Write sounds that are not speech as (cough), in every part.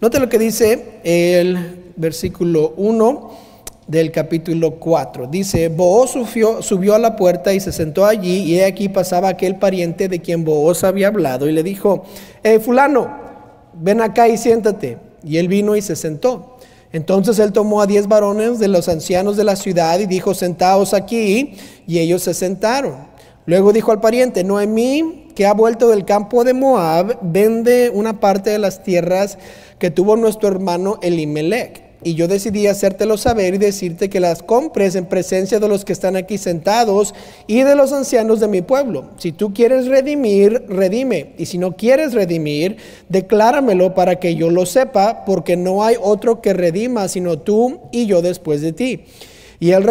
Note lo que dice el versículo 1 del capítulo 4. Dice, Booz subió, a la puerta y se sentó allí y he aquí pasaba aquel pariente de quien Booz había hablado y le dijo, eh, fulano, ven acá y siéntate. Y él vino y se sentó. Entonces él tomó a diez varones de los ancianos de la ciudad y dijo, sentaos aquí. Y ellos se sentaron. Luego dijo al pariente, Noemí, que ha vuelto del campo de Moab, vende una parte de las tierras que tuvo nuestro hermano Elimelech. Y yo decidí hacértelo saber y decirte que las compres en presencia de los que están aquí sentados y de los ancianos de mi pueblo. Si tú quieres redimir, redime. Y si no quieres redimir, decláramelo para que yo lo sepa, porque no hay otro que redima sino tú y yo después de ti. Y él,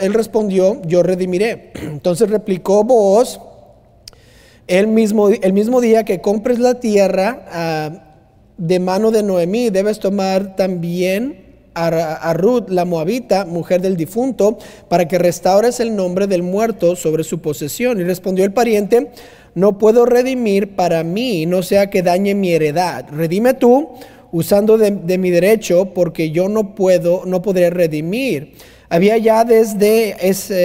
él respondió, yo redimiré. (clears throat) Entonces replicó vos, el mismo, el mismo día que compres la tierra, ah, de mano de Noemí, debes tomar también a, Ruth, la moabita, mujer del difunto, para que restaures el nombre del muerto sobre su posesión. Y respondió el pariente, no puedo redimir para mí, no sea que dañe mi heredad. Redime tú usando de, de mi derecho, porque yo no puedo, no podré redimir. Había ya desde,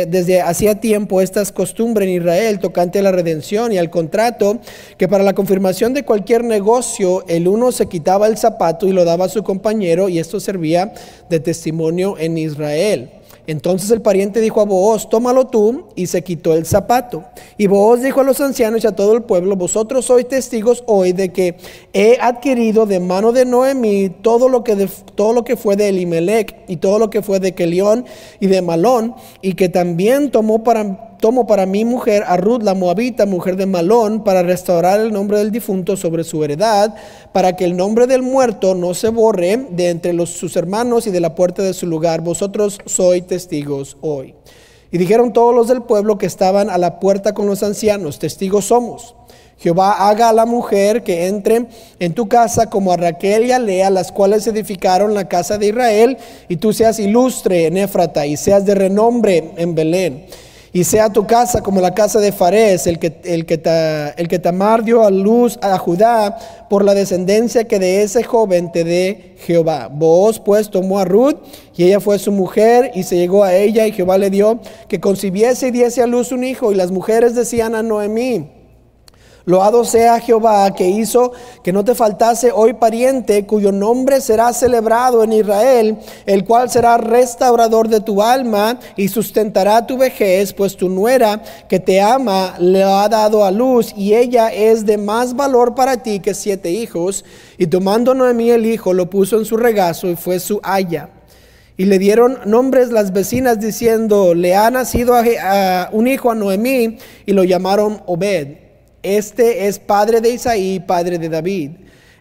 desde hacía tiempo estas costumbres en Israel tocante a la redención y al contrato, que para la confirmación de cualquier negocio el uno se quitaba el zapato y lo daba a su compañero y esto servía de testimonio en Israel. Entonces el pariente dijo a Booz, tómalo tú, y se quitó el zapato. Y Booz dijo a los ancianos y a todo el pueblo, vosotros sois testigos hoy de que he adquirido de mano de Noemí todo lo que, todo lo que fue de Elimelech y todo lo que fue de Kelión y de Malón, y que también tomó para tomo para mi mujer a Ruth la Moabita, mujer de Malón, para restaurar el nombre del difunto sobre su heredad, para que el nombre del muerto no se borre de entre sus hermanos y de la puerta de su lugar. Vosotros sois testigos hoy. Y dijeron todos los del pueblo que estaban a la puerta con los ancianos, testigos somos. Jehová haga a la mujer que entre en tu casa como a Raquel y a Lea, las cuales edificaron la casa de Israel, y tú seas ilustre en Éfrata y seas de renombre en Belén y sea tu casa como la casa de Fares, el que, el que, el que Tamar dio a luz a Judá por la descendencia que de ese joven te dé Jehová. Vos pues tomó a Ruth y ella fue su mujer y se llegó a ella y Jehová le dio que concibiese y diese a luz un hijo y las mujeres decían a Noemí, Loado sea Jehová que hizo que no te faltase hoy pariente cuyo nombre será celebrado en Israel, el cual será restaurador de tu alma y sustentará tu vejez, pues tu nuera que te ama le ha dado a luz y ella es de más valor para ti que siete hijos. Y tomando Noemí el hijo, lo puso en su regazo y fue su haya. Y le dieron nombres las vecinas diciendo, le ha nacido un hijo a Noemí y lo llamaron Obed. Este es padre de Isaí, padre de David.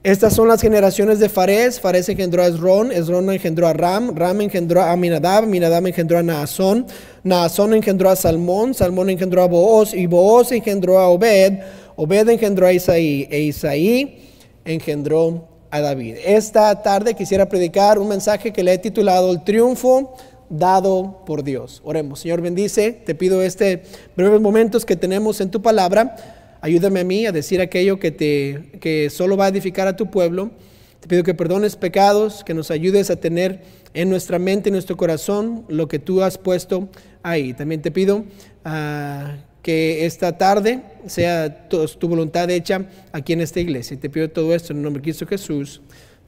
Estas son las generaciones de Fares. Fares engendró a Esrón, Esrón engendró a Ram, Ram engendró a Aminadab, Aminadab engendró a Naasón, Naasón engendró a Salmón, Salmón engendró a Booz, y Booz engendró a Obed, Obed engendró a Isaí, e Isaí engendró a David. Esta tarde quisiera predicar un mensaje que le he titulado El triunfo dado por Dios. Oremos, Señor bendice, te pido este breves momentos que tenemos en tu palabra Ayúdame a mí a decir aquello que, te, que solo va a edificar a tu pueblo. Te pido que perdones pecados, que nos ayudes a tener en nuestra mente, en nuestro corazón, lo que tú has puesto ahí. También te pido ah, que esta tarde sea tu, voluntad hecha aquí en esta iglesia. Y te pido todo esto en el nombre de Cristo Jesús.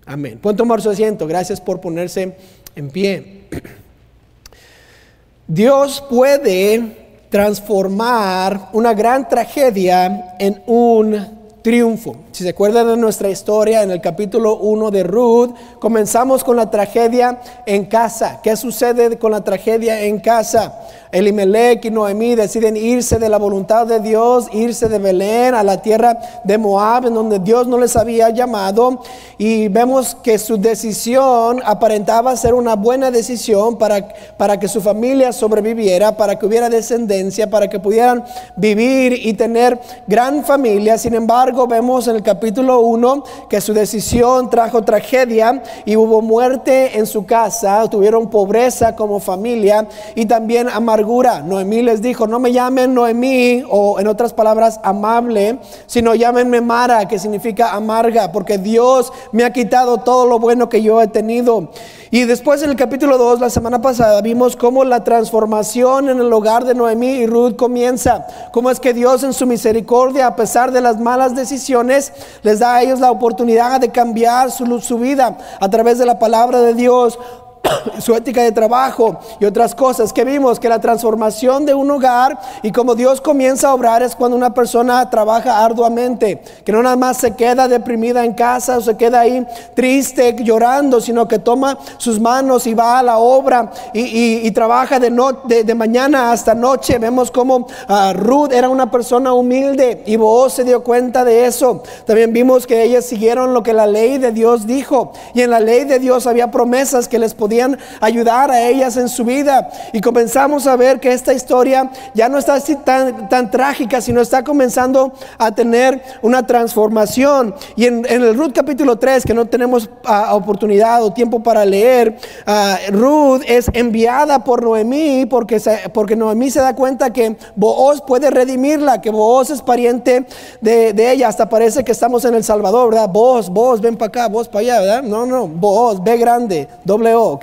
Amén. Pueden tomar su asiento. Gracias por ponerse en pie. (clears throat) Dios puede transformar una gran tragedia en un triunfo. Si se acuerdan de nuestra historia en el capítulo 1 de Ruth, comenzamos con la tragedia en casa. ¿Qué sucede con la tragedia en casa? Elimelech y Noemí deciden irse de la voluntad de Dios, irse de Belén a la tierra de Moab, en donde Dios no les había llamado. Y vemos que su decisión aparentaba ser una buena decisión para, para que su familia sobreviviera, para que hubiera descendencia, para que pudieran vivir y tener gran familia. Sin embargo, vemos en el capítulo 1 que su decisión trajo tragedia y hubo muerte en su casa, tuvieron pobreza como familia y también amargura Noemí les dijo, no me llamen Noemí o en otras palabras amable, sino llámenme Mara, que significa amarga, porque Dios me ha quitado todo lo bueno que yo he tenido. Y después en el capítulo 2, la semana pasada, vimos cómo la transformación en el hogar de Noemí y Ruth comienza. Cómo es que Dios en su misericordia, a pesar de las malas decisiones, les da a ellos la oportunidad de cambiar su, su vida a través de la palabra de Dios (coughs) su ética de trabajo y otras cosas que vimos, que la transformación de un hogar y como Dios comienza a obrar es cuando una persona trabaja arduamente, que no nada más se queda deprimida en casa o se queda ahí triste, llorando, sino que toma sus manos y va a la obra y, trabaja de, no, de, mañana hasta noche. Vemos como ah, Ruth era una persona humilde y vos se dio cuenta de eso. También vimos que ellas siguieron lo que la ley de Dios dijo y en la ley de Dios había promesas que les podían ayudar a ellas en su vida. Y comenzamos a ver que esta historia ya no está así tan, tan trágica, sino está comenzando a tener una transformación. Y en, el Ruth capítulo 3, que no tenemos ah, oportunidad o tiempo para leer, uh, Ruth es enviada por Noemí porque, porque Noemí se da cuenta que Booz puede redimirla, que Booz es pariente de, de, ella. Hasta parece que estamos en El Salvador, ¿verdad? Vos, vos, ven para acá, vos para allá, ¿verdad? No, no, vos, B grande, doble O.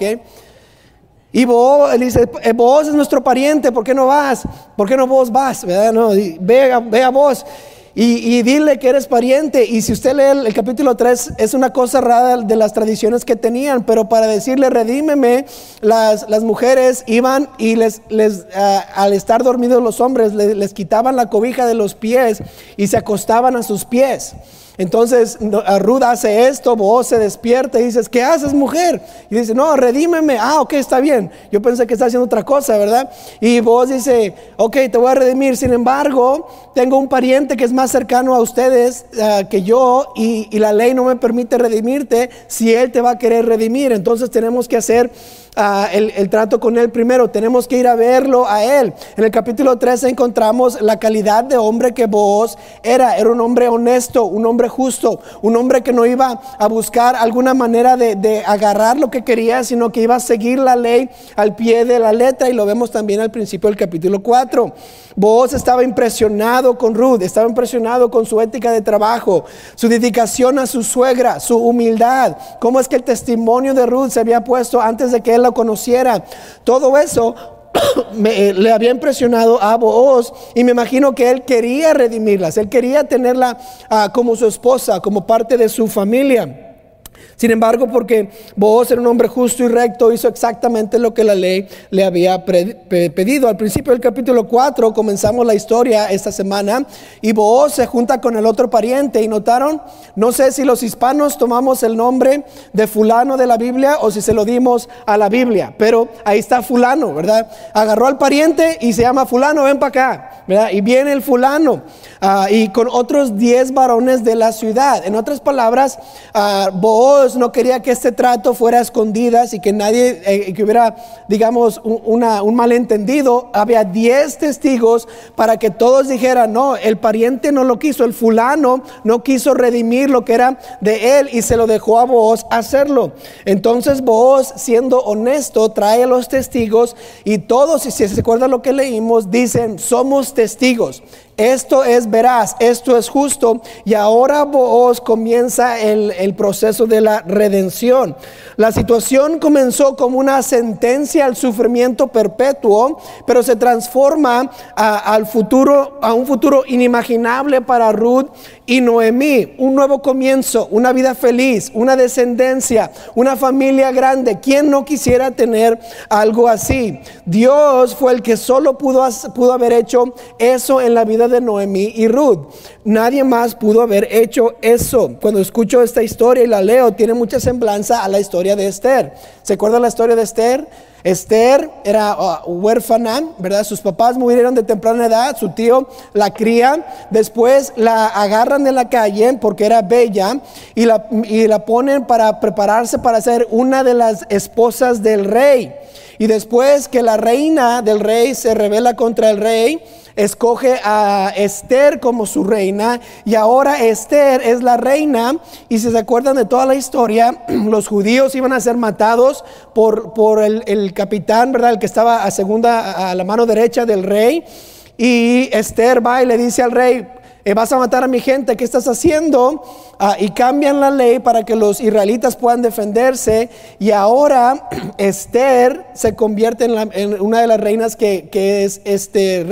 Y vos, él dice, eh, vos es nuestro pariente, ¿por qué no vas? ¿Por qué no vos vas? ¿Verdad? Ve, a vos. Y, dile que eres pariente. Y si usted lee el, capítulo 3, es una cosa rara de las tradiciones que tenían, pero para decirle, redímeme, las, las mujeres iban y les, les ah, al estar dormidos los hombres, les quitaban la cobija de los pies y se acostaban a sus pies. Entonces Ruth hace esto, vos se despierta y dices, ¿qué haces mujer? Y dice, no, redímeme. Ah, ok, está bien. Yo pensé que está haciendo otra cosa, ¿verdad? Y vos dice, ok, te voy a redimir. Sin embargo, tengo un pariente que es más cercano a ustedes ah, que yo y, y la ley no me permite redimirte si él te va a querer redimir. Entonces tenemos que hacer el, trato con Él primero, tenemos que ir a verlo a Él. En el capítulo 13 encontramos la calidad de hombre que vos era. Era un hombre honesto, un hombre justo, un hombre que no iba a buscar alguna manera de, agarrar lo que quería, sino que iba a seguir la ley al pie de la letra y lo vemos también al principio del capítulo 4. Vos estaba impresionado con Ruth, estaba impresionado con su ética de trabajo, su dedicación a su suegra, su humildad, cómo es que el testimonio de Ruth se había puesto antes de que él la conociera. Todo eso (clears throat) me, eh, le había impresionado a Booz y me imagino que él quería redimirlas, él quería tenerla ah, como su esposa, como parte de su familia. Sin embargo, porque vos era un hombre justo y recto, hizo exactamente lo que la ley le había pedido. Al principio del capítulo 4 comenzamos la historia esta semana y vos se junta con el otro pariente y notaron, no sé si los hispanos tomamos el nombre de fulano de la Biblia o si se lo dimos a la Biblia, pero ahí está fulano, ¿verdad? Agarró al pariente y se llama fulano, ven para acá, ¿verdad? Y viene el fulano ah, y con otros 10 varones de la ciudad. En otras palabras, uh, no quería que este trato fuera a escondidas y que nadie, eh, que hubiera, digamos, un, un malentendido. Había 10 testigos para que todos dijeran, no, el pariente no lo quiso, el fulano no quiso redimir lo que era de él y se lo dejó a vos hacerlo. Entonces vos, siendo honesto, trae a los testigos y todos, si se acuerda lo que leímos, dicen, somos testigos. Esto es veraz, esto es justo. Y ahora vos comienza el, proceso de la redención. La situación comenzó como una sentencia al sufrimiento perpetuo, pero se transforma al futuro, a un futuro inimaginable para Ruth y Noemí. Un nuevo comienzo, una vida feliz, una descendencia, una familia grande. ¿Quién no quisiera tener algo así? Dios fue el que solo pudo, pudo haber hecho eso en la vida de Noemí y Ruth. Nadie más pudo haber hecho eso. Cuando escucho esta historia y la leo, tiene mucha semblanza a la historia de Esther. ¿Se acuerdan la historia de Esther? Esther era uh, huérfana, ¿verdad? Sus papás murieron de temprana edad, su tío la cría, después la agarran de la calle porque era bella y la, y la ponen para prepararse para ser una de las esposas del rey. Y después que la reina del rey se revela contra el rey, escoge a Esther como su reina y ahora Esther es la reina y si se acuerdan de toda la historia, (clears throat) los judíos iban a ser matados por, por el, el capitán, ¿verdad? El que estaba a segunda, a la mano derecha del rey. Y Esther va y le dice al rey, vas a matar a mi gente, ¿qué estás haciendo? Ah, y cambian la ley para que los israelitas puedan defenderse. Y ahora (clears throat) Esther se convierte en, una de las reinas que, es, este,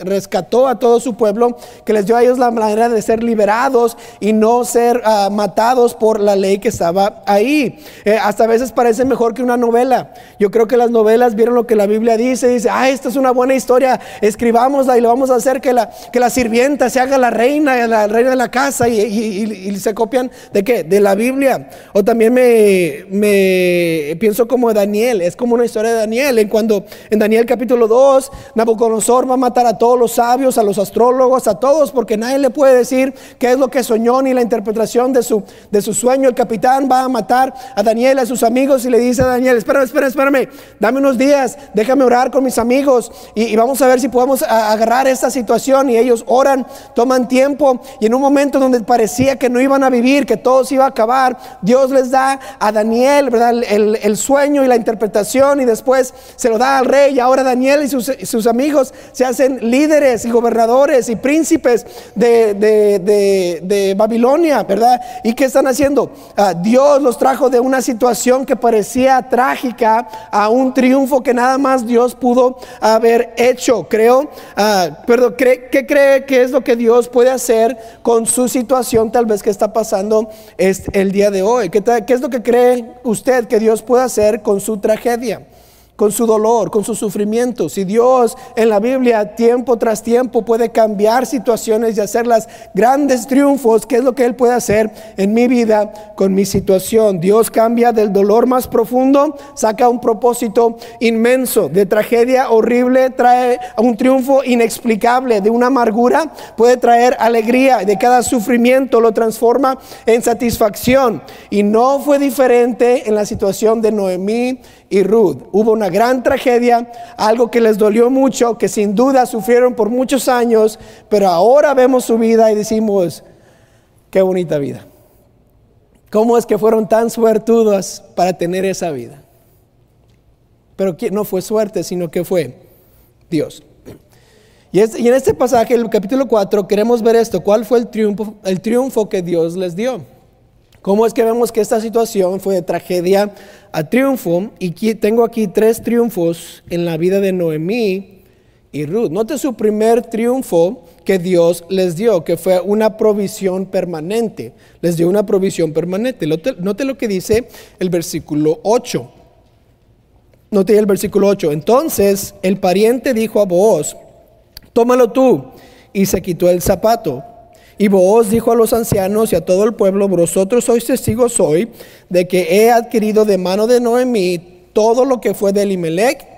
rescató a todo su pueblo, que les dio a ellos la manera de ser liberados y no ser ah, matados por la ley que estaba ahí. Eh, hasta a veces parece mejor que una novela. Yo creo que las novelas vieron lo que la Biblia dice, dice, ah, esta es una buena historia, escribámosla y lo vamos a hacer que la, que la sirvienta se haga la reina, la reina de la casa y, se copian de qué? De la Biblia. O también me, pienso como Daniel, es como una historia de Daniel, en cuando en Daniel capítulo 2, Nabucodonosor va a matar a todos los sabios, a los astrólogos, a todos, porque nadie le puede decir qué es lo que soñó ni la interpretación de su, de su sueño. El capitán va a matar a Daniel, a sus amigos y le dice a Daniel, espérame, espérame, espérame, dame unos días, déjame orar con mis amigos y vamos a ver si podemos agarrar esta situación. Y ellos oran, toman tiempo y en un momento donde parecía que no iban a vivir, que todo se iba a acabar, Dios les da a Daniel, ¿verdad? El, sueño y la interpretación y después se lo da al rey y ahora Daniel y sus, amigos se hacen líderes y gobernadores y príncipes de, Babilonia, ¿verdad? ¿Y qué están haciendo? Ah, Dios los trajo de una situación que parecía trágica a un triunfo que nada más Dios pudo haber hecho, creo. Uh, pero ¿qué cree que es lo que Dios puede hacer con su situación tal vez que está pasando el día de hoy? ¿Qué, ¿Qué es lo que cree usted que Dios puede hacer con su tragedia? Con su dolor, con su sufrimiento. Si Dios en la Biblia tiempo tras tiempo puede cambiar situaciones y hacerlas grandes triunfos, ¿qué es lo que Él puede hacer en mi vida con mi situación? Dios cambia del dolor más profundo, saca un propósito inmenso, de tragedia horrible trae un triunfo inexplicable, de una amargura puede traer alegría, de cada sufrimiento lo transforma en satisfacción. Y no fue diferente en la situación de Noemí y Ruth. Hubo una gran tragedia, algo que les dolió mucho, que sin duda sufrieron por muchos años, pero ahora vemos su vida y decimos, qué bonita vida. ¿Cómo es que fueron tan suertudos para tener esa vida? Pero no fue suerte, sino que fue Dios. Y, en este pasaje, el capítulo 4, queremos ver esto. ¿Cuál fue el triunfo, el triunfo que Dios les dio? ¿Cómo es que vemos que esta situación fue de tragedia a triunfo? Y tengo aquí tres triunfos en la vida de Noemí y Ruth. Note su primer triunfo que Dios les dio, que fue una provisión permanente. Les dio una provisión permanente. Note, lo que dice el versículo 8. Note el versículo 8. Entonces el pariente dijo a vos, tómalo tú. Y se quitó el zapato. Y vos dijo a los ancianos y a todo el pueblo, vosotros sois testigos hoy de que he adquirido de mano de Noemí todo lo que fue de Elimelech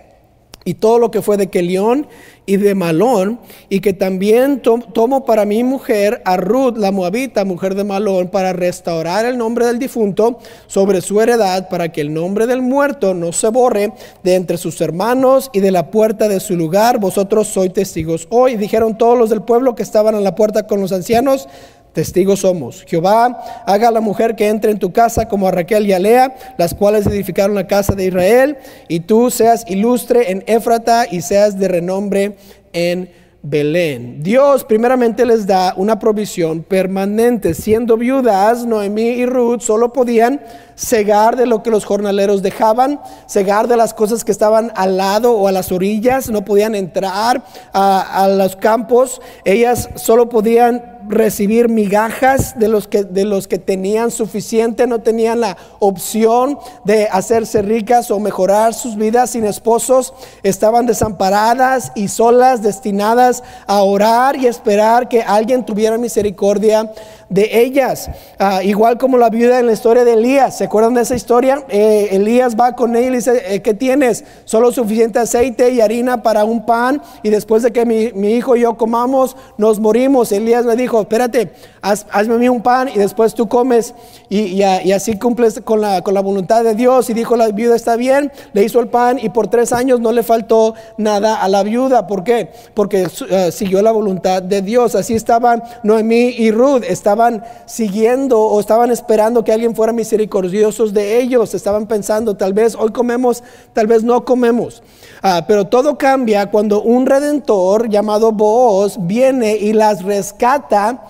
y todo lo que fue de Kelión y de Malón, y que también tomo para mi mujer a Ruth, la moabita, mujer de Malón, para restaurar el nombre del difunto sobre su heredad, para que el nombre del muerto no se borre de entre sus hermanos y de la puerta de su lugar. Vosotros sois testigos hoy. Dijeron todos los del pueblo que estaban en la puerta con los ancianos, Testigos somos. Jehová haga a la mujer que entre en tu casa como a Raquel y a Lea, las cuales edificaron la casa de Israel, y tú seas ilustre en Éfrata y seas de renombre en Belén. Dios primeramente les da una provisión permanente. Siendo viudas, Noemí y Ruth solo podían cegar de lo que los jornaleros dejaban, cegar de las cosas que estaban al lado o a las orillas, no podían entrar a, a los campos, ellas solo podían recibir migajas de los, que, de los que tenían suficiente, no tenían la opción de hacerse ricas o mejorar sus vidas sin esposos, estaban desamparadas y solas, destinadas a orar y esperar que alguien tuviera misericordia de ellas. Ah, igual como la viuda en la historia de Elías. ¿Se acuerdan de esa historia? Eh, Elías va con él y dice, eh, ¿qué tienes? Solo suficiente aceite y harina para un pan y después de que mi, mi hijo y yo comamos, nos morimos. Elías le dijo, espérate, hazme a mí un pan y después tú comes y, así cumples con la, con la voluntad de Dios. Y dijo, la viuda está bien, le hizo el pan y por tres años no le faltó nada a la viuda. ¿Por qué? Porque eh, siguió la voluntad de Dios. Así estaban Noemí y Ruth, estaban siguiendo o estaban esperando que alguien fuera misericordiosos de ellos. Estaban pensando, tal vez hoy comemos, tal vez no comemos. Ah, pero todo cambia cuando un redentor llamado Boaz viene y las rescata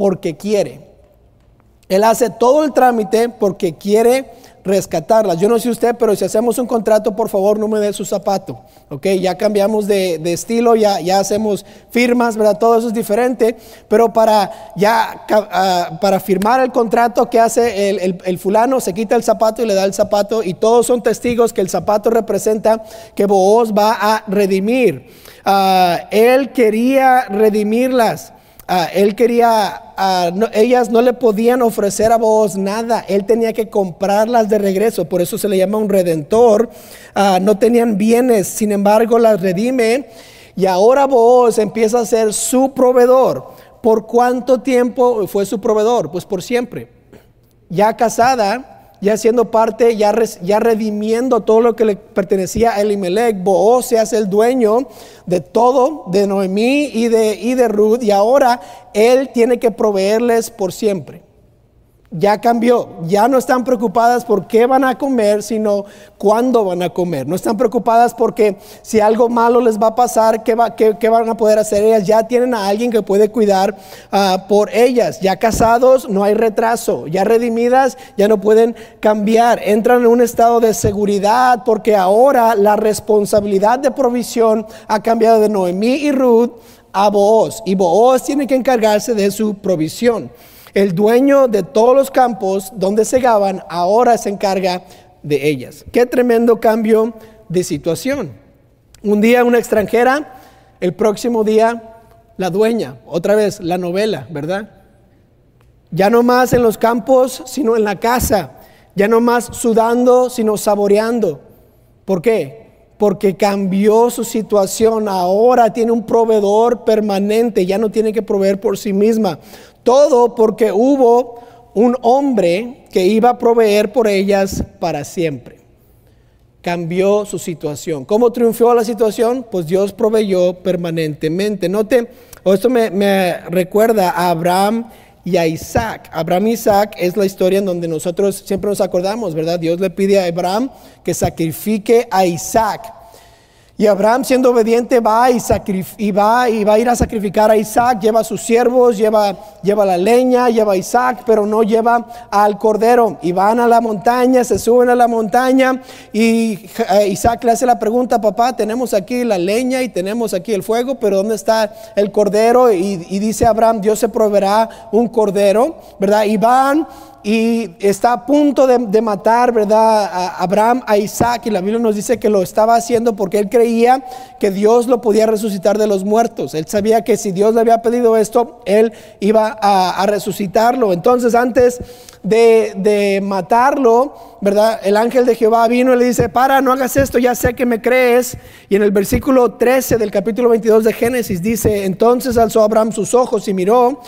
porque quiere. Él hace todo el trámite porque quiere rescatarlas. Yo no sé usted, pero si hacemos un contrato, por favor, no me dé su zapato. Ok, ya cambiamos de, estilo, ya, ya hacemos firmas, ¿verdad? Todo eso es diferente. Pero para ya ah, para firmar el contrato que hace el, fulano, se quita el zapato y le da el zapato. Y todos son testigos que el zapato representa que Booz va a redimir. Ah, él quería redimirlas. Ah, él quería, ah, ellas no le podían ofrecer a vos nada, él tenía que comprarlas de regreso, por eso se le llama un redentor. Ah, no tenían bienes, sin embargo las redime y ahora vos empieza a ser su proveedor. ¿Por cuánto tiempo fue su proveedor? Pues por siempre. Ya casada, ya siendo parte, ya, redimiendo todo lo que le pertenecía a Elimelech. Booz se hace el dueño de todo, de Noemí y de, y de Ruth, y ahora él tiene que proveerles por siempre ya cambió. Ya no están preocupadas por qué van a comer, sino cuándo van a comer. No están preocupadas porque si algo malo les va a pasar, qué, va, qué, van a poder hacer ellas. Ya tienen a alguien que puede cuidar ah, por ellas. Ya casados, no hay retraso. Ya redimidas, ya no pueden cambiar. Entran en un estado de seguridad porque ahora la responsabilidad de provisión ha cambiado de Noemí y Ruth a Booz. Y Booz tiene que encargarse de su provisión. El dueño de todos los campos donde segaban ahora se encarga de ellas. Qué tremendo cambio de situación. Un día una extranjera, el próximo día la dueña, otra vez la novela, ¿verdad? Ya no más en los campos, sino en la casa. Ya no más sudando, sino saboreando. ¿Por qué? Porque cambió su situación. Ahora tiene un proveedor permanente. Ya no tiene que proveer por sí misma. Todo porque hubo un hombre que iba a proveer por ellas para siempre. Cambió su situación. ¿Cómo triunfó la situación? Pues Dios proveyó permanentemente. Note, esto me, me recuerda a Abraham y a Isaac. Abraham y Isaac es la historia en donde nosotros siempre nos acordamos, ¿verdad? Dios le pide a Abraham que sacrifique a Isaac. Y Abraham, siendo obediente, va y, va y va a ir a sacrificar a Isaac, lleva a sus siervos, lleva, lleva la leña, lleva a Isaac, pero no lleva al cordero. Y van a la montaña, se suben a la montaña y eh, Isaac le hace la pregunta, papá, tenemos aquí la leña y tenemos aquí el fuego, pero ¿dónde está el cordero? Y, y dice Abraham, Dios se proveerá un cordero, ¿verdad? Y van y está a punto de, matar, ¿verdad? A Abraham, a Isaac, y la Biblia nos dice que lo estaba haciendo porque él creía que Dios lo podía resucitar de los muertos. Él sabía que si Dios le había pedido esto, él iba a, resucitarlo. Entonces, antes de, de, matarlo, ¿verdad? El ángel de Jehová vino y le dice, para, no hagas esto, ya sé que me crees. Y en el versículo 13 del capítulo 22 de Génesis dice, entonces alzó Abraham sus ojos y miró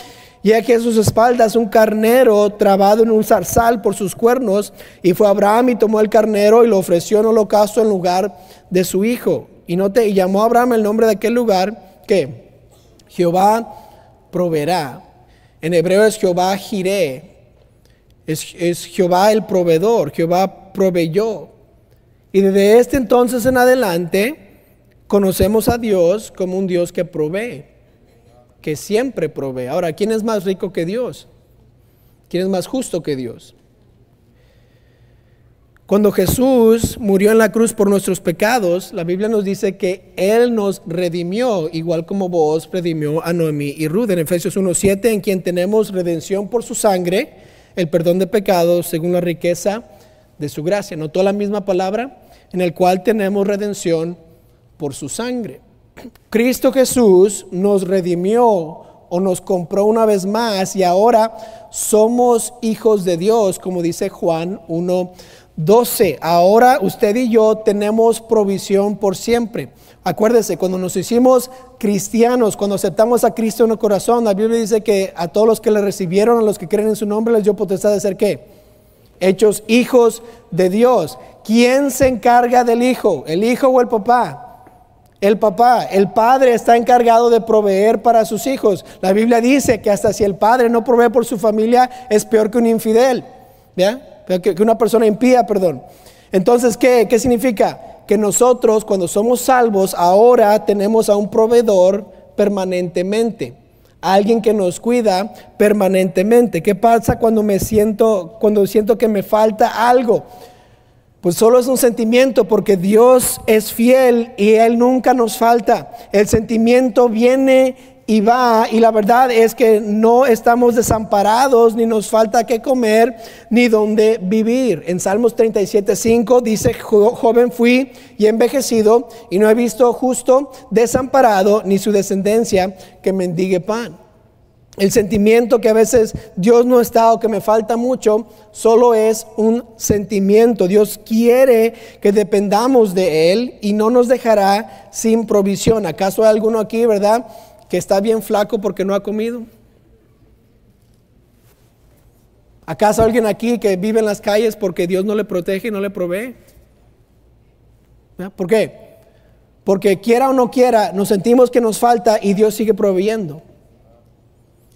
y aquí a sus espaldas un carnero trabado en un zarzal por sus cuernos. Y fue Abraham y tomó el carnero y lo ofreció en holocausto en lugar de su hijo. Y, note, y llamó Abraham el nombre de aquel lugar que Jehová proveerá. En hebreo es Jehová Jireh. Es, es Jehová el proveedor. Jehová proveyó. Y desde este entonces en adelante conocemos a Dios como un Dios que provee que siempre provee. Ahora, ¿quién es más rico que Dios? ¿Quién es más justo que Dios? Cuando Jesús murió en la cruz por nuestros pecados, la Biblia nos dice que Él nos redimió, igual como vos redimió a Noemí y Ruth en Efesios 1.7, en quien tenemos redención por su sangre, el perdón de pecados según la riqueza de su gracia. ¿Notó la misma palabra? En el cual tenemos redención por su sangre. Cristo Jesús nos redimió o nos compró una vez más y ahora somos hijos de Dios, como dice Juan 1.12. Ahora usted y yo tenemos provisión por siempre. Acuérdese, cuando nos hicimos cristianos, cuando aceptamos a Cristo en el corazón, la Biblia dice que a todos los que le recibieron, a los que creen en su nombre, les dio potestad de ser qué? Hechos hijos de Dios. ¿Quién se encarga del hijo? ¿El hijo o el papá? El papá, el padre está encargado de proveer para sus hijos. La Biblia dice que hasta si el padre no provee por su familia es peor que un infidel, ¿ya? Que una persona impía, perdón. Entonces, ¿qué, qué significa? que nosotros cuando somos salvos ahora tenemos a un proveedor permanentemente, alguien que nos cuida permanentemente. ¿Qué pasa cuando me siento cuando siento que me falta algo? Pues solo es un sentimiento porque Dios es fiel y Él nunca nos falta. El sentimiento viene y va, y la verdad es que no estamos desamparados, ni nos falta qué comer, ni dónde vivir. En Salmos 37, 5 dice, joven fui y envejecido, y no he visto justo desamparado, ni su descendencia que mendigue pan. El sentimiento que a veces Dios no está o que me falta mucho, solo es un sentimiento. Dios quiere que dependamos de Él y no nos dejará sin provisión. ¿Acaso hay alguno aquí, verdad? que está bien flaco porque no ha comido? ¿Acaso alguien aquí que vive en las calles porque Dios no le protege y no le provee? ¿Por qué? Porque quiera o no quiera, nos sentimos que nos falta y Dios sigue proveyendo.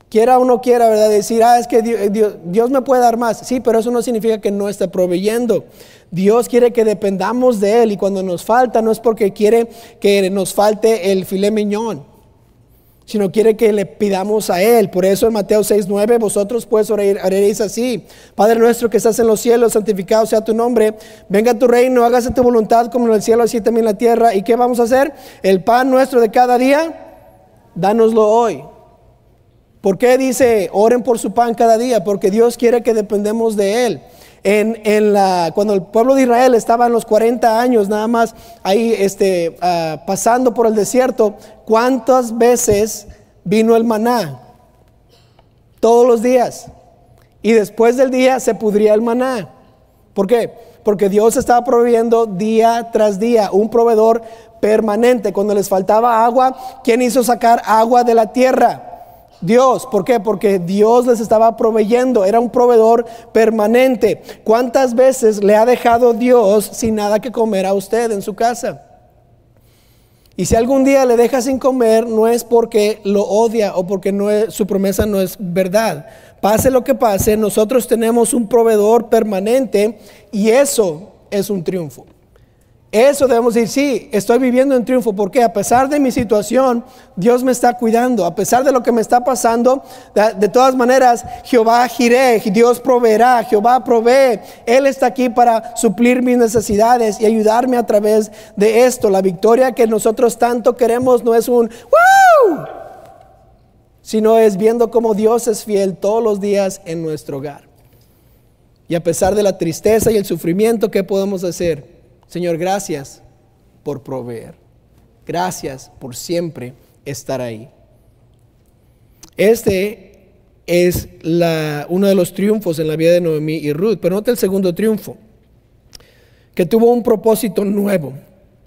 Quiera o no quiera, ¿verdad? Decir, ah, es que Dios, Dios, me puede dar más. Sí, pero eso no significa que no esté proveyendo. Dios quiere que dependamos de Él y cuando nos falta no es porque quiere que nos falte el filé miñón sino quiere que le pidamos a Él. Por eso en Mateo 6:9 vosotros pues oraréis así. Padre nuestro que estás en los cielos, santificado sea tu nombre. Venga tu reino, hágase tu voluntad como en el cielo, así también en la tierra. ¿Y qué vamos a hacer? El pan nuestro de cada día, dánoslo hoy. ¿Por qué dice oren por su pan cada día? Porque Dios quiere que dependemos de Él. Cuando el pueblo de Israel estaba en los 40 años nada más ahí este, ah, pasando por el desierto, ¿cuántas veces vino el maná? Todos los días. Y después del día se pudría el maná. ¿Por qué? Porque Dios estaba proveyendo día tras día, un proveedor permanente. Cuando les faltaba agua, ¿quién hizo sacar agua de la tierra? Dios, ¿por qué? Porque Dios les estaba proveyendo, era un proveedor permanente. ¿Cuántas veces le ha dejado Dios sin nada que comer a usted en su casa? Y si algún día le deja sin comer, no es porque lo odia o porque no su promesa no es verdad. Pase lo que pase, nosotros tenemos un proveedor permanente y eso es un triunfo. Eso debemos decir, sí, estoy viviendo en triunfo, porque a pesar de mi situación, Dios me está cuidando, a pesar de lo que me está pasando, de, todas maneras, Jehová giré, Dios proveerá, Jehová provee, Él está aquí para suplir mis necesidades y ayudarme a través de esto. La victoria que nosotros tanto queremos no es un ¡Woo! sino es viendo cómo Dios es fiel todos los días en nuestro hogar. Y a pesar de la tristeza y el sufrimiento, ¿qué podemos hacer? Señor, gracias por proveer. Gracias por siempre estar ahí. Este es uno de los triunfos en la vida de Noemí y Ruth. Pero nota el segundo triunfo, que tuvo un propósito nuevo.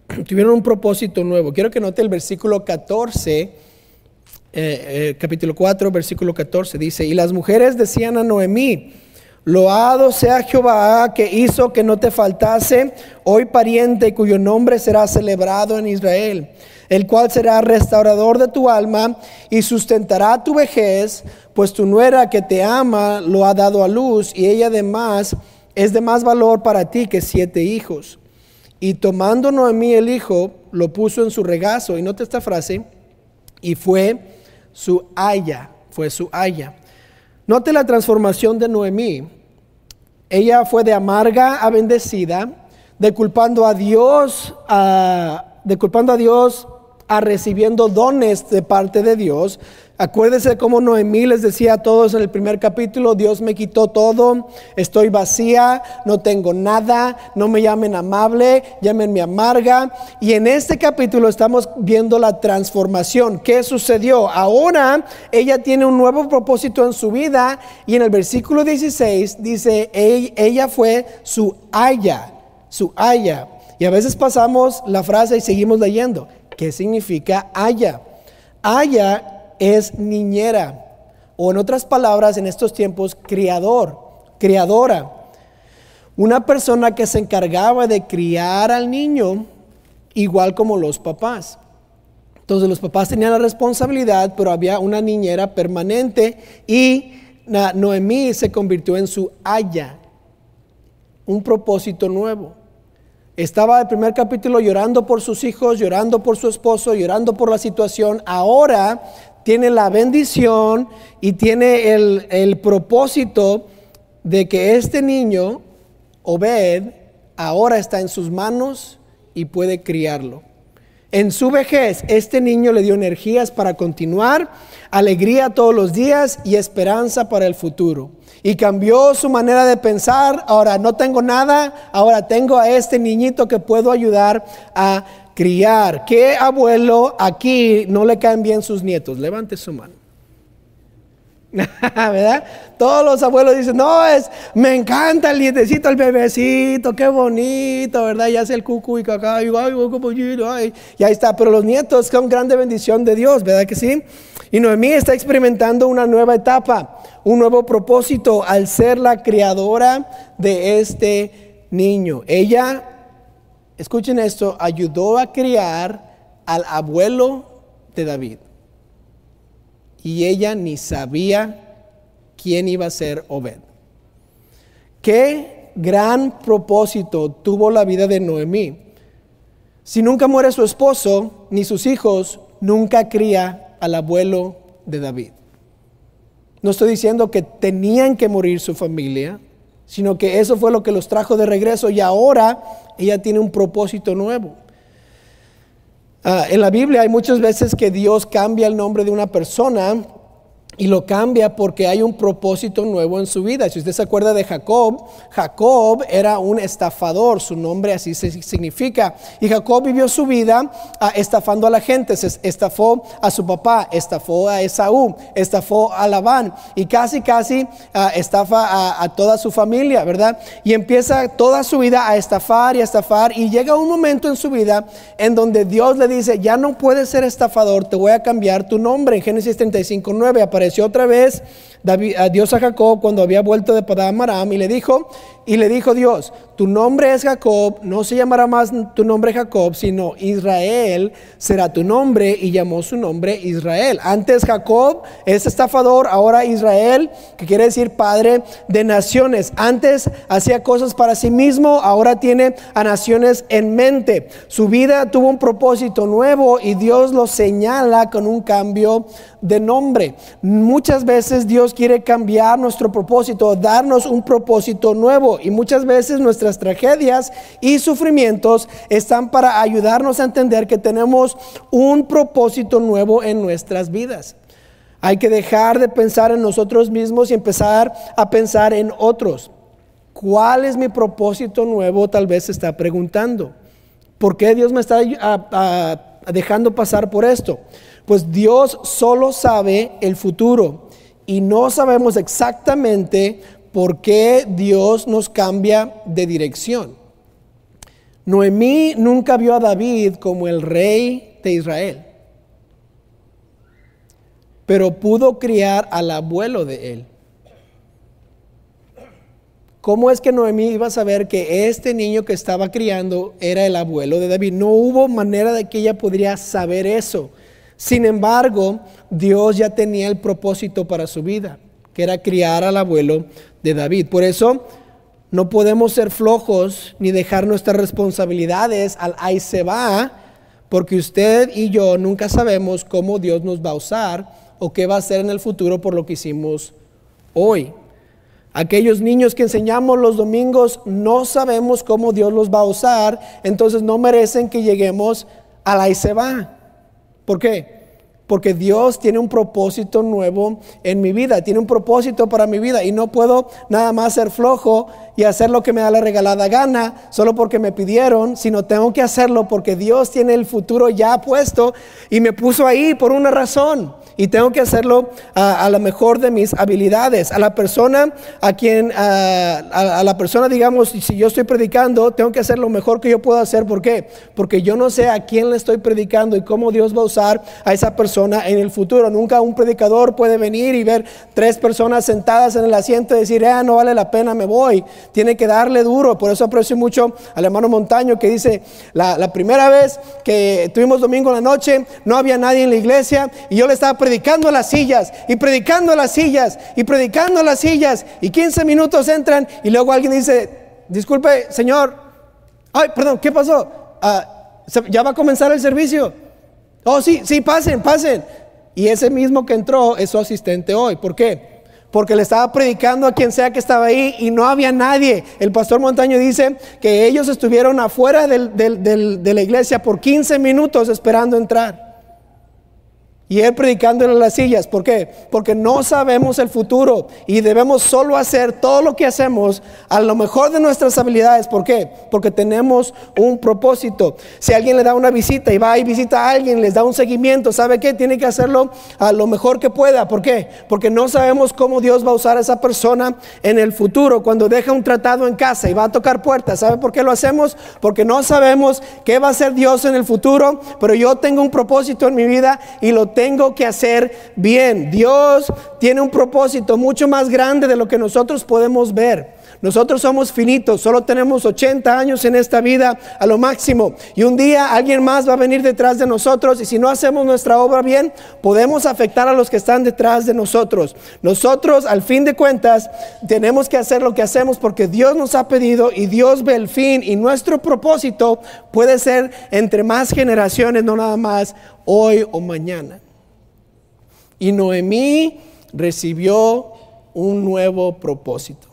(clears throat) Tuvieron un propósito nuevo. Quiero que note el versículo 14, eh, eh, capítulo 4, versículo 14. Dice, y las mujeres decían a Noemí, Loado sea Jehová que hizo que no te faltase hoy pariente cuyo nombre será celebrado en Israel, el cual será restaurador de tu alma y sustentará tu vejez, pues tu nuera que te ama lo ha dado a luz y ella además es de más valor para ti que siete hijos. Y tomando Noemí el hijo, lo puso en su regazo, y note esta frase, y fue su haya, fue su haya. Note la transformación de Noemí. Ella fue de amarga a bendecida, de culpando a Dios, a, de culpando a Dios a recibiendo dones de parte de Dios, Acuérdense cómo Noemí les decía a todos en el primer capítulo, Dios me quitó todo, estoy vacía, no tengo nada, no me llamen amable, llámenme amarga. Y en este capítulo estamos viendo la transformación. ¿Qué sucedió? Ahora ella tiene un nuevo propósito en su vida y en el versículo 16 dice, ella fue su haya, su haya. Y a veces pasamos la frase y seguimos leyendo. ¿Qué significa haya? Haya es niñera, o en otras palabras, en estos tiempos, criador, criadora. Una persona que se encargaba de criar al niño igual como los papás. Entonces los papás tenían la responsabilidad, pero había una niñera permanente y Noemí se convirtió en su haya, un propósito nuevo. Estaba el primer capítulo llorando por sus hijos, llorando por su esposo, llorando por la situación. Ahora tiene la bendición y tiene el, propósito de que este niño, Obed, ahora está en sus manos y puede criarlo. En su vejez, este niño le dio energías para continuar, alegría todos los días y esperanza para el futuro. Y cambió su manera de pensar. Ahora no tengo nada, ahora tengo a este niñito que puedo ayudar a criar. ¿Qué abuelo aquí no le caen bien sus nietos? Levante su mano. (laughs) ¿Verdad? Todos los abuelos dicen, no, es, me encanta el nietecito, el bebecito, qué bonito, ¿verdad? Ya hace el cucu y cacá, y, ay, y ahí está. Pero los nietos son grande bendición de Dios, ¿verdad que sí? Y Noemí está experimentando una nueva etapa, un nuevo propósito al ser la criadora de este niño. Ella escuchen esto, ayudó a criar al abuelo de David. Y ella ni sabía quién iba a ser Obed. Qué gran propósito tuvo la vida de Noemí. Si nunca muere su esposo ni sus hijos, nunca cría al abuelo de David. No estoy diciendo que tenían que morir su familia, sino que eso fue lo que los trajo de regreso y ahora ella tiene un propósito nuevo. Ah, en la Biblia hay muchas veces que Dios cambia el nombre de una persona y lo cambia porque hay un propósito nuevo en su vida. Si usted se acuerda de Jacob, Jacob era un estafador, su nombre así significa. Y Jacob vivió su vida ah, estafando a la gente, se estafó a su papá, estafó a Esaú, estafó a Labán y casi, casi ah, estafa a, toda su familia, ¿verdad? Y empieza toda su vida a estafar y a estafar y llega un momento en su vida en donde Dios le dice, ya no puedes ser estafador, te voy a cambiar tu nombre. En Génesis 35, 9 aparece otra vez Dios a Jacob cuando había vuelto de Padam Aram y le dijo, y le dijo Dios, tu nombre es Jacob, no se llamará más tu nombre Jacob, sino Israel será tu nombre y llamó su nombre Israel. Antes Jacob es estafador, ahora Israel, que quiere decir padre de naciones. Antes hacía cosas para sí mismo, ahora tiene a naciones en mente. Su vida tuvo un propósito nuevo y Dios lo señala con un cambio de nombre. Muchas veces Dios quiere cambiar nuestro propósito, darnos un propósito nuevo y muchas veces nuestras tragedias y sufrimientos están para ayudarnos a entender que tenemos un propósito nuevo en nuestras vidas. Hay que dejar de pensar en nosotros mismos y empezar a pensar en otros. ¿Cuál es mi propósito nuevo? Tal vez se está preguntando. ¿Por qué Dios me está dejando pasar por esto? Pues Dios solo sabe el futuro y no sabemos exactamente por qué Dios nos cambia de dirección. Noemí nunca vio a David como el rey de Israel, pero pudo criar al abuelo de él. ¿Cómo es que Noemí iba a saber que este niño que estaba criando era el abuelo de David? No hubo manera de que ella podría saber eso. Sin embargo, Dios ya tenía el propósito para su vida, que era criar al abuelo de David. Por eso no podemos ser flojos ni dejar nuestras responsabilidades al ahí se va, porque usted y yo nunca sabemos cómo Dios nos va a usar o qué va a hacer en el futuro por lo que hicimos hoy. Aquellos niños que enseñamos los domingos no sabemos cómo Dios los va a usar, entonces no merecen que lleguemos al ahí se va. ¿Por qué? Porque Dios tiene un propósito nuevo en mi vida, tiene un propósito para mi vida y no puedo nada más ser flojo y hacer lo que me da la regalada gana solo porque me pidieron, sino tengo que hacerlo porque Dios tiene el futuro ya puesto y me puso ahí por una razón y tengo que hacerlo a, la mejor de mis habilidades. A la persona a quien, a, la persona, digamos, si yo estoy predicando, tengo que hacer lo mejor que yo puedo hacer. ¿Por qué? Porque yo no sé a quién le estoy predicando y cómo Dios va a usar a esa persona en el futuro. Nunca un predicador puede venir y ver tres personas sentadas en el asiento y decir, ah, no vale la pena, me voy. Tiene que darle duro. Por eso aprecio mucho al hermano Montaño que dice, la, primera vez que tuvimos domingo en la noche, no había nadie en la iglesia y yo le estaba predicando predicando las sillas y predicando las sillas y predicando las sillas y 15 minutos entran y luego alguien dice, disculpe, señor, ay, perdón, ¿qué pasó? Ah, ¿Ya va a comenzar el servicio? Oh, sí, sí, pasen, pasen. Y ese mismo que entró es su asistente hoy. ¿Por qué? Porque le estaba predicando a quien sea que estaba ahí y no había nadie. El pastor Montaño dice que ellos estuvieron afuera de la iglesia por 15 minutos esperando entrar. Y él predicando en las sillas. ¿Por qué? Porque no sabemos el futuro y debemos solo hacer todo lo que hacemos a lo mejor de nuestras habilidades. ¿Por qué? Porque tenemos un propósito. Si alguien le da una visita y va y visita a alguien, les da un seguimiento, ¿sabe qué? Tiene que hacerlo a lo mejor que pueda. ¿Por qué? Porque no sabemos cómo Dios va a usar a esa persona en el futuro. Cuando deja un tratado en casa y va a tocar puertas, ¿sabe por qué lo hacemos? Porque no sabemos qué va a hacer Dios en el futuro, pero yo tengo un propósito en mi vida y lo tengo tengo que hacer bien. Dios tiene un propósito mucho más grande de lo que nosotros podemos ver. Nosotros somos finitos, solo tenemos 80 años en esta vida a lo máximo. Y un día alguien más va a venir detrás de nosotros y si no hacemos nuestra obra bien, podemos afectar a los que están detrás de nosotros. Nosotros, al fin de cuentas, tenemos que hacer lo que hacemos porque Dios nos ha pedido y Dios ve el fin y nuestro propósito puede ser entre más generaciones, no nada más hoy o mañana. Y Noemí recibió un nuevo propósito.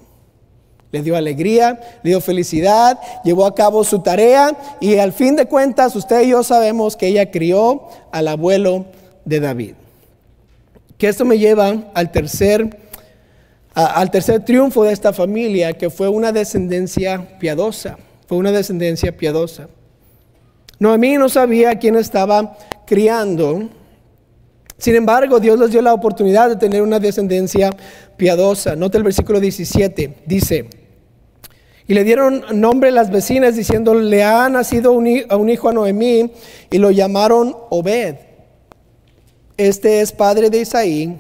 Le dio alegría, le dio felicidad, llevó a cabo su tarea y al fin de cuentas usted y yo sabemos que ella crió al abuelo de David. Que esto me lleva al tercer, al tercer triunfo de esta familia, que fue una descendencia piadosa. Fue una descendencia piadosa. Noemí no sabía quién estaba criando sin embargo, Dios les dio la oportunidad de tener una descendencia piadosa. Nota el versículo 17, dice, y le dieron nombre las vecinas diciendo, le ha nacido un, hijo a Noemí y lo llamaron Obed. Este es padre de Isaí,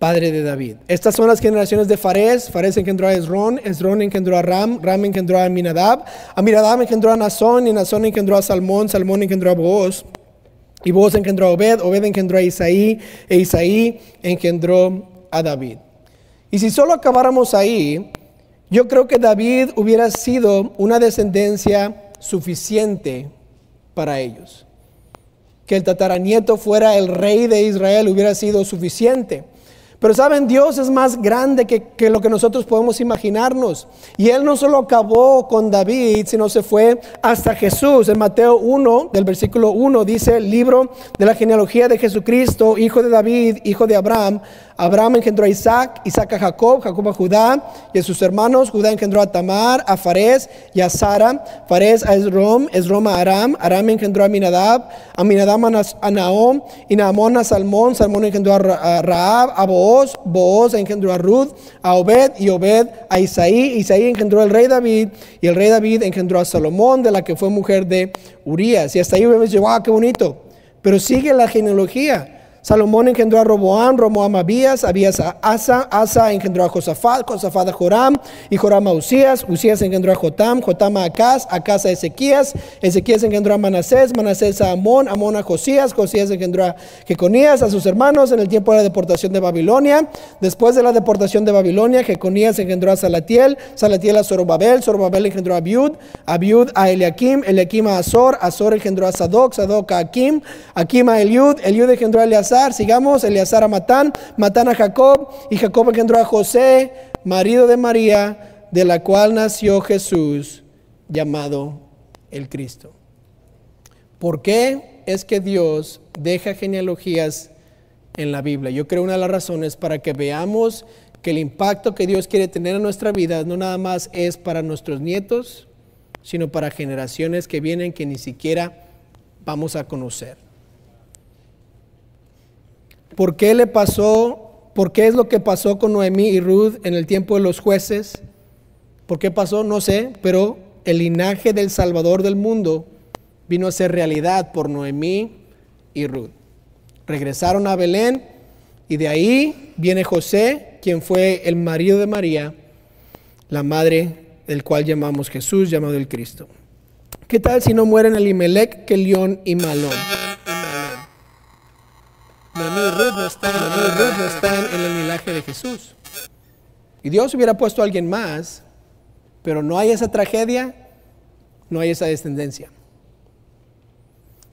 padre de David. Estas son las generaciones de Fares. Fares engendró a Esrón, Esrón engendró a Ram, Ram engendró a Aminadab, Aminadab engendró a Nazón y Nazón engendró a Salmón, Salmón engendró a Booz. Y vos engendró a Obed, Obed engendró a Isaí, e Isaí engendró a David. Y si solo acabáramos ahí, yo creo que David hubiera sido una descendencia suficiente para ellos. Que el tataranieto fuera el rey de Israel hubiera sido suficiente. Pero saben, Dios es más grande que, lo que nosotros podemos imaginarnos. Y Él no solo acabó con David, sino se fue hasta Jesús. En Mateo 1, del versículo 1, dice el libro de la genealogía de Jesucristo, hijo de David, hijo de Abraham. Abraham engendró a Isaac, Isaac a Jacob, Jacob a Judá y a sus hermanos. Judá engendró a Tamar, a Fares y a Sara. Fares a Esrom, Esrom a Aram. Aram engendró a Minadab, a Minadab a Naom y Naamón a Salmón. Salmón engendró a Raab, a. Booz engendró a Ruth, a Obed y Obed a Isaí. Isaí engendró al rey David y el rey David engendró a Salomón, de la que fue mujer de Urias. Y hasta ahí vemos, wow, qué bonito. Pero sigue la genealogía. Salomón engendró a Roboam, Roboam a Abías, Abías a Asa, Asa engendró a Josafat, Josafat a Joram, y Joram a Usías, Usías engendró a Jotam, Jotam a Acaz, Acaz a Ezequías, Ezequías engendró a Manasés, Manasés a Amón, Amón a Josías, Josías engendró a Jeconías, a sus hermanos en el tiempo de la deportación de Babilonia. Después de la deportación de Babilonia, Jeconías engendró a Salatiel, Salatiel a Zorobabel, Zorobabel engendró a Abiud, Abiud a Eliakim, Eliakim a Azor, Azor engendró a Sadoc, Sadoc a Akim, Akim a Eliud, Eliud engendró a Sigamos, Eleazar a Matán, Matán a Jacob, y Jacob engendró a José, marido de María, de la cual nació Jesús, llamado el Cristo. ¿Por qué es que Dios deja genealogías en la Biblia? Yo creo una de las razones para que veamos que el impacto que Dios quiere tener en nuestra vida no nada más es para nuestros nietos, sino para generaciones que vienen que ni siquiera vamos a conocer. ¿Por qué le pasó? ¿Por qué es lo que pasó con Noemí y Ruth en el tiempo de los jueces? ¿Por qué pasó? No sé, pero el linaje del Salvador del mundo vino a ser realidad por Noemí y Ruth. Regresaron a Belén y de ahí viene José, quien fue el marido de María, la madre del cual llamamos Jesús, llamado el Cristo. ¿Qué tal si no mueren Elimelech, Kelión y Malón? Están, están en el linaje de Jesús. Y Dios hubiera puesto a alguien más, pero no hay esa tragedia, no hay esa descendencia.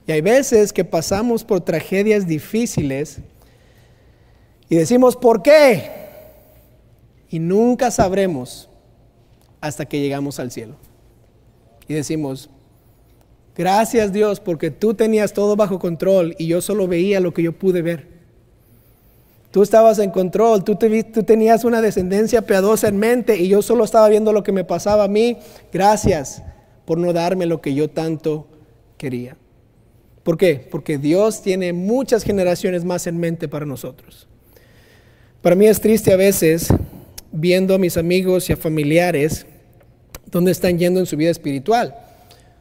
Y hay veces que pasamos por tragedias difíciles y decimos, ¿por qué? Y nunca sabremos hasta que llegamos al cielo. Y decimos, gracias Dios porque tú tenías todo bajo control y yo solo veía lo que yo pude ver. Tú estabas en control, tú, tenías una descendencia piadosa en mente y yo solo estaba viendo lo que me pasaba a mí. Gracias por no darme lo que yo tanto quería. ¿Por qué? Porque Dios tiene muchas generaciones más en mente para nosotros. Para mí es triste a veces viendo a mis amigos y a familiares donde están yendo en su vida espiritual.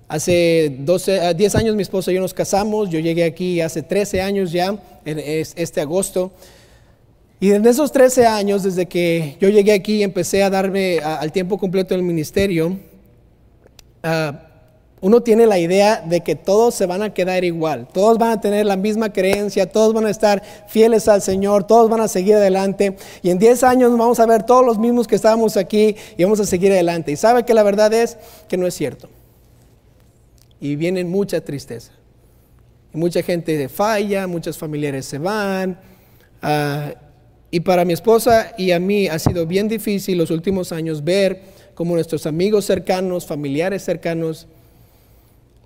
Hace 12, 10 años mi esposa y yo nos casamos, yo llegué aquí hace 13 años ya, en este agosto. Y en esos 13 años, desde que yo llegué aquí y empecé a darme al tiempo completo en el ministerio, uh, uno tiene la idea de que todos se van a quedar igual, todos van a tener la misma creencia, todos van a estar fieles al Señor, todos van a seguir adelante y en 10 años vamos a ver todos los mismos que estábamos aquí y vamos a seguir adelante. Y sabe que la verdad es que no es cierto. Y viene mucha tristeza. Y mucha gente falla, muchos familiares se van. Ah, y para mi esposa y a mí ha sido bien difícil los últimos años ver cómo nuestros amigos cercanos, familiares cercanos,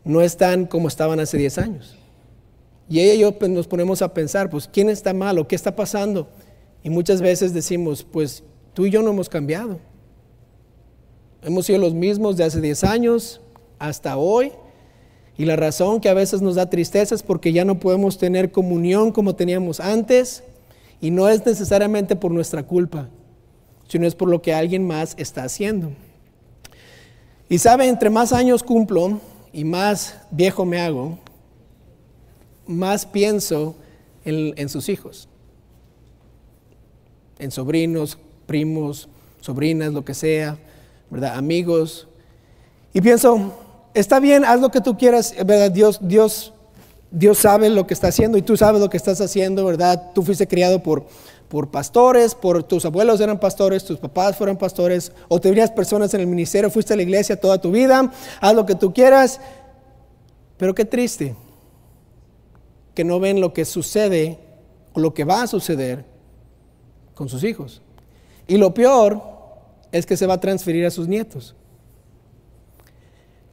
no están como estaban hace 10 años. Y ella y yo pues, nos ponemos a pensar, pues, ¿quién está mal o qué está pasando? Y muchas veces decimos, pues, tú y yo no hemos cambiado. Hemos sido los mismos de hace 10 años hasta hoy. Y la razón que a veces nos da tristeza es porque ya no podemos tener comunión como teníamos antes. Y no es necesariamente por nuestra culpa, sino es por lo que alguien más está haciendo. Y sabe, entre más años cumplo, y más viejo me hago, más pienso en, sus hijos, en sobrinos, primos, sobrinas, lo que sea, ¿verdad? Amigos. Y pienso, está bien, haz lo que tú quieras, ¿verdad? Dios, Dios, Dios sabe lo que está haciendo y tú sabes lo que estás haciendo, ¿verdad? Tú fuiste criado por, por pastores, por tus abuelos eran pastores, tus papás fueron pastores, o tenías personas en el ministerio, fuiste a la iglesia toda tu vida, haz lo que tú quieras. Pero qué triste que no ven lo que sucede o lo que va a suceder con sus hijos. Y lo peor es que se va a transferir a sus nietos.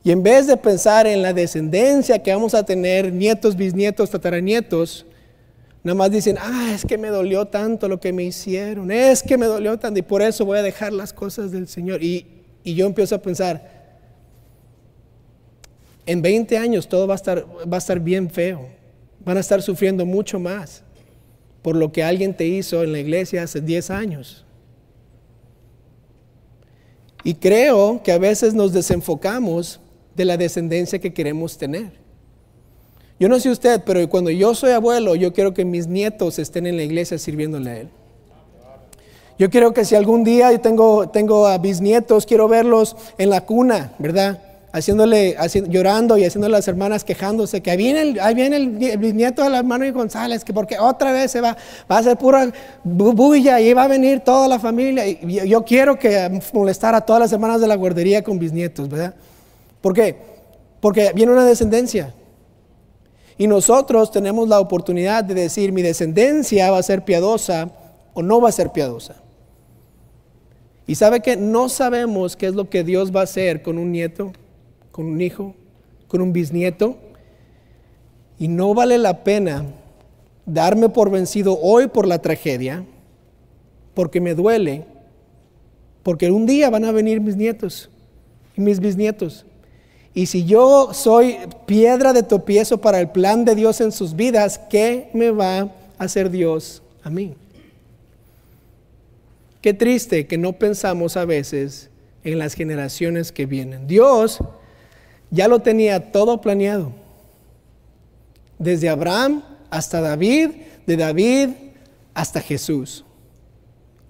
Y en vez de pensar en la descendencia que vamos a tener, nietos, bisnietos, tataranietos, Nada más dicen, ah, es que me dolió tanto lo que me hicieron, es que me dolió tanto y por eso voy a dejar las cosas del Señor. Y, y yo empiezo a pensar, en 20 años todo va a, estar, va a estar bien feo, van a estar sufriendo mucho más por lo que alguien te hizo en la iglesia hace 10 años. Y creo que a veces nos desenfocamos de la descendencia que queremos tener. Yo no sé usted, pero cuando yo soy abuelo, yo quiero que mis nietos estén en la iglesia sirviéndole a Él. Yo quiero que si algún día yo tengo, tengo a bisnietos, quiero verlos en la cuna, ¿verdad? Haciéndole, llorando y haciendo las hermanas quejándose que ahí viene el, ahí viene el, bisnieto de la hermana González, que porque otra vez se va, va a ser pura bulla y va a venir toda la familia. Y yo, quiero que molestar a todas las hermanas de la guardería con bisnietos, ¿verdad? ¿Por qué? Porque viene una descendencia. Y nosotros tenemos la oportunidad de decir, mi descendencia va a ser piadosa o no va a ser piadosa. Y sabe que no sabemos qué es lo que Dios va a hacer con un nieto, con un hijo, con un bisnieto. Y no vale la pena darme por vencido hoy por la tragedia, porque me duele, porque un día van a venir mis nietos y mis bisnietos. Y si yo soy piedra de tropiezo para el plan de Dios en sus vidas, ¿qué me va a hacer Dios a mí? Qué triste que no pensamos a veces en las generaciones que vienen. Dios ya lo tenía todo planeado. Desde Abraham hasta David, de David hasta Jesús.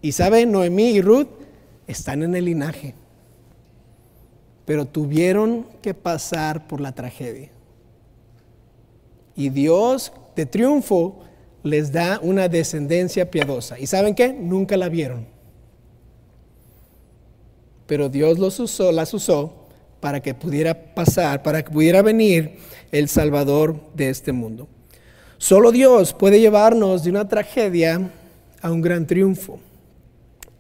Y sabe, Noemí y Ruth están en el linaje, pero tuvieron que pasar por la tragedia. Y Dios de triunfo les da una descendencia piadosa. ¿Y saben qué? Nunca la vieron. Pero Dios los usó, las usó para que pudiera pasar, para que pudiera venir el Salvador de este mundo. Solo Dios puede llevarnos de una tragedia a un gran triunfo.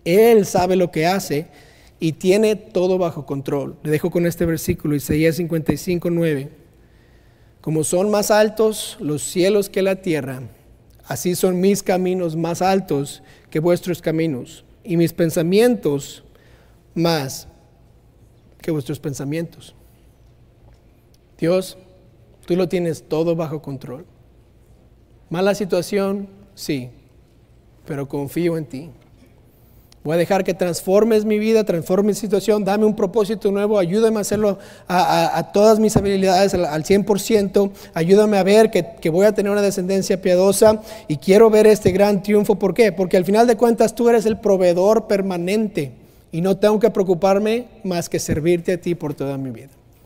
Él sabe lo que hace y tiene todo bajo control. Le dejo con este versículo, Isaías 55, 9. Como son más altos los cielos que la tierra, así son mis caminos más altos que vuestros caminos, y mis pensamientos más que vuestros pensamientos. Dios, tú lo tienes todo bajo control. Mala situación, sí, pero confío en ti. Voy a dejar que transformes mi vida, transformes mi situación, dame un propósito nuevo, ayúdame a hacerlo a, todas mis habilidades al, 100%, ayúdame a ver que, que, voy a tener una descendencia piadosa y quiero ver este gran triunfo. ¿Por qué? Porque al final de cuentas tú eres el proveedor permanente y no tengo que preocuparme más que servirte a ti por toda mi vida.